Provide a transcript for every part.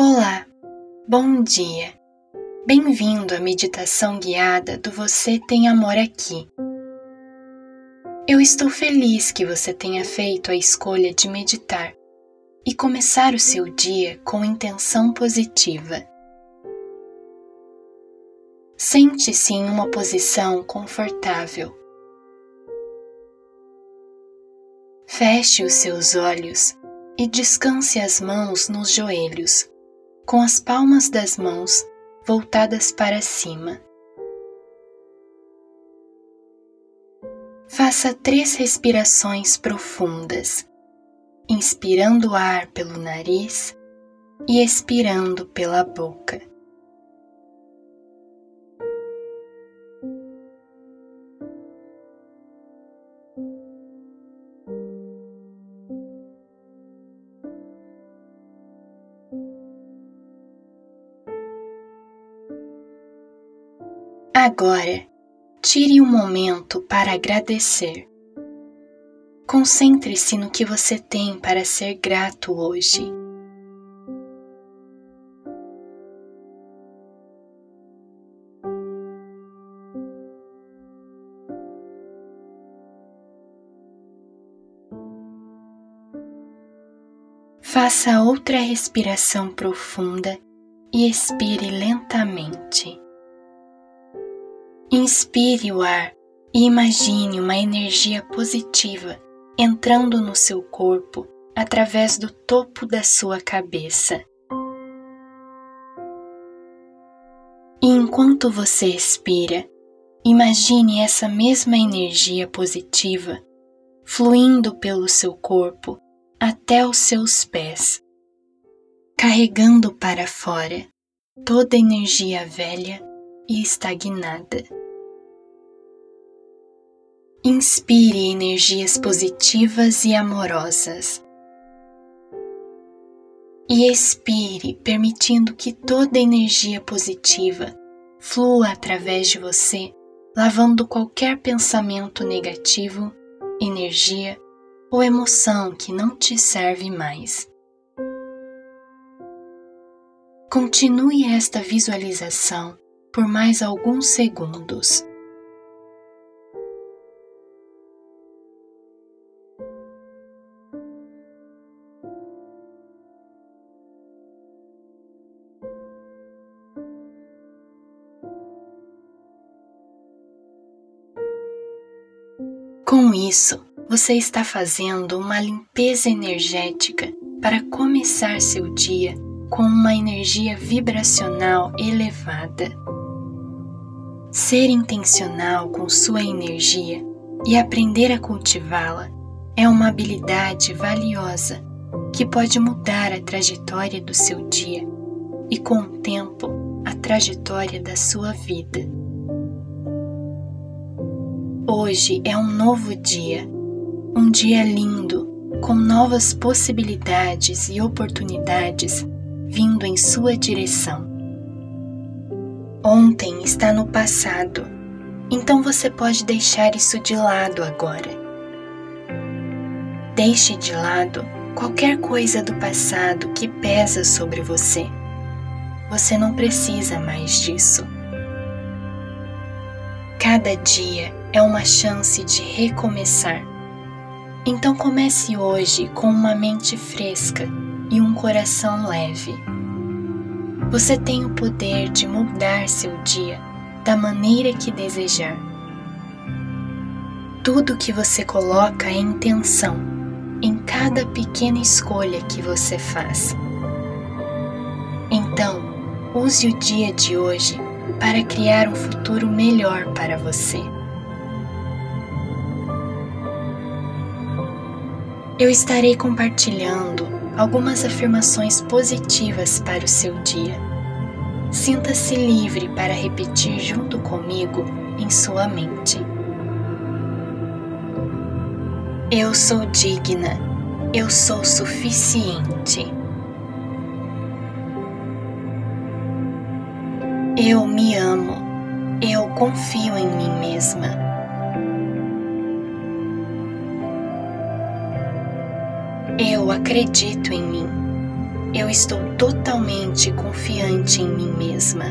Olá, bom dia. Bem-vindo à meditação guiada do Você Tem Amor Aqui. Eu estou feliz que você tenha feito a escolha de meditar e começar o seu dia com intenção positiva. Sente-se em uma posição confortável. Feche os seus olhos e descanse as mãos nos joelhos, com as palmas das mãos voltadas para cima. Faça três respirações profundas, inspirando o ar pelo nariz e expirando pela boca. Agora, tire um momento para agradecer. Concentre-se no que você tem para ser grato hoje. Faça outra respiração profunda e expire lentamente. Inspire o ar e imagine uma energia positiva entrando no seu corpo através do topo da sua cabeça. E enquanto você expira, imagine essa mesma energia positiva fluindo pelo seu corpo até os seus pés, carregando para fora toda energia velha e estagnada. Inspire energias positivas e amorosas. E expire, permitindo que toda energia positiva flua através de você, lavando qualquer pensamento negativo, energia ou emoção que não te serve mais. Continue esta visualização por mais alguns segundos. Com isso, você está fazendo uma limpeza energética para começar seu dia com uma energia vibracional elevada. Ser intencional com sua energia e aprender a cultivá-la é uma habilidade valiosa que pode mudar a trajetória do seu dia e, com o tempo, a trajetória da sua vida. Hoje é um novo dia, um dia lindo, com novas possibilidades e oportunidades vindo em sua direção. Ontem está no passado, então você pode deixar isso de lado agora. Deixe de lado qualquer coisa do passado que pesa sobre você. Você não precisa mais disso. Cada dia é uma chance de recomeçar. Então comece hoje com uma mente fresca e um coração leve. Você tem o poder de mudar seu dia da maneira que desejar. Tudo que você coloca é intenção em cada pequena escolha que você faz. Então, use o dia de hoje para criar um futuro melhor para você. Eu estarei compartilhando algumas afirmações positivas para o seu dia. Sinta-se livre para repetir junto comigo em sua mente. Eu sou digna, eu sou suficiente. Eu me amo, eu confio em mim mesma. Eu acredito em mim. eu estou totalmente confiante em mim mesma.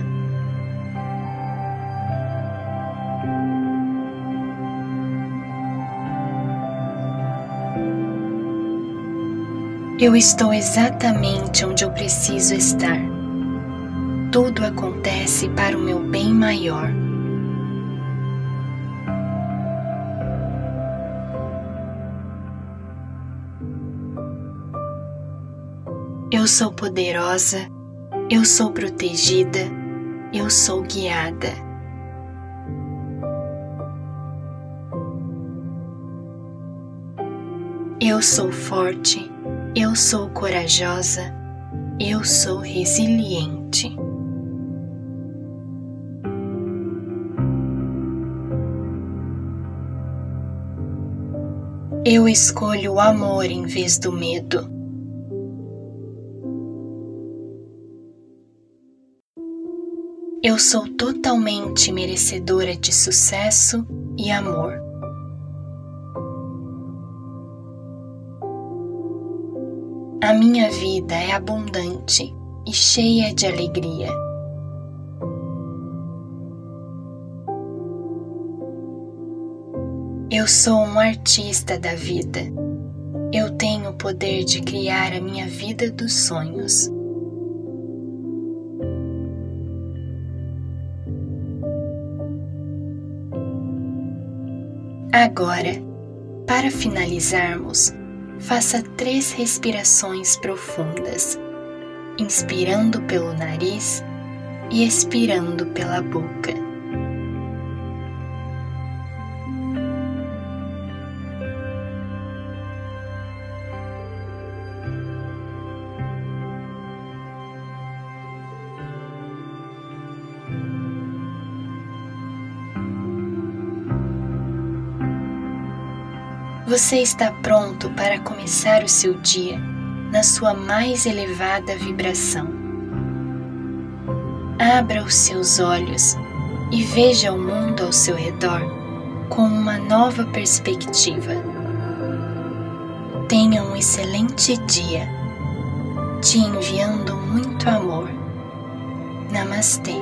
Eu estou exatamente onde eu preciso estar. Tudo acontece para o meu bem maior. Eu sou poderosa, eu sou protegida, eu sou guiada. Eu sou forte, eu sou corajosa, eu sou resiliente. Eu escolho o amor em vez do medo. Eu sou totalmente merecedora de sucesso e amor. A minha vida é abundante e cheia de alegria. Eu sou um artista da vida. Eu tenho o poder de criar a minha vida dos sonhos. Agora, para finalizarmos, faça três respirações profundas, inspirando pelo nariz e expirando pela boca. Você está pronto para começar o seu dia na sua mais elevada vibração. Abra os seus olhos e veja o mundo ao seu redor com uma nova perspectiva. Tenha um excelente dia, te enviando muito amor. Namastê.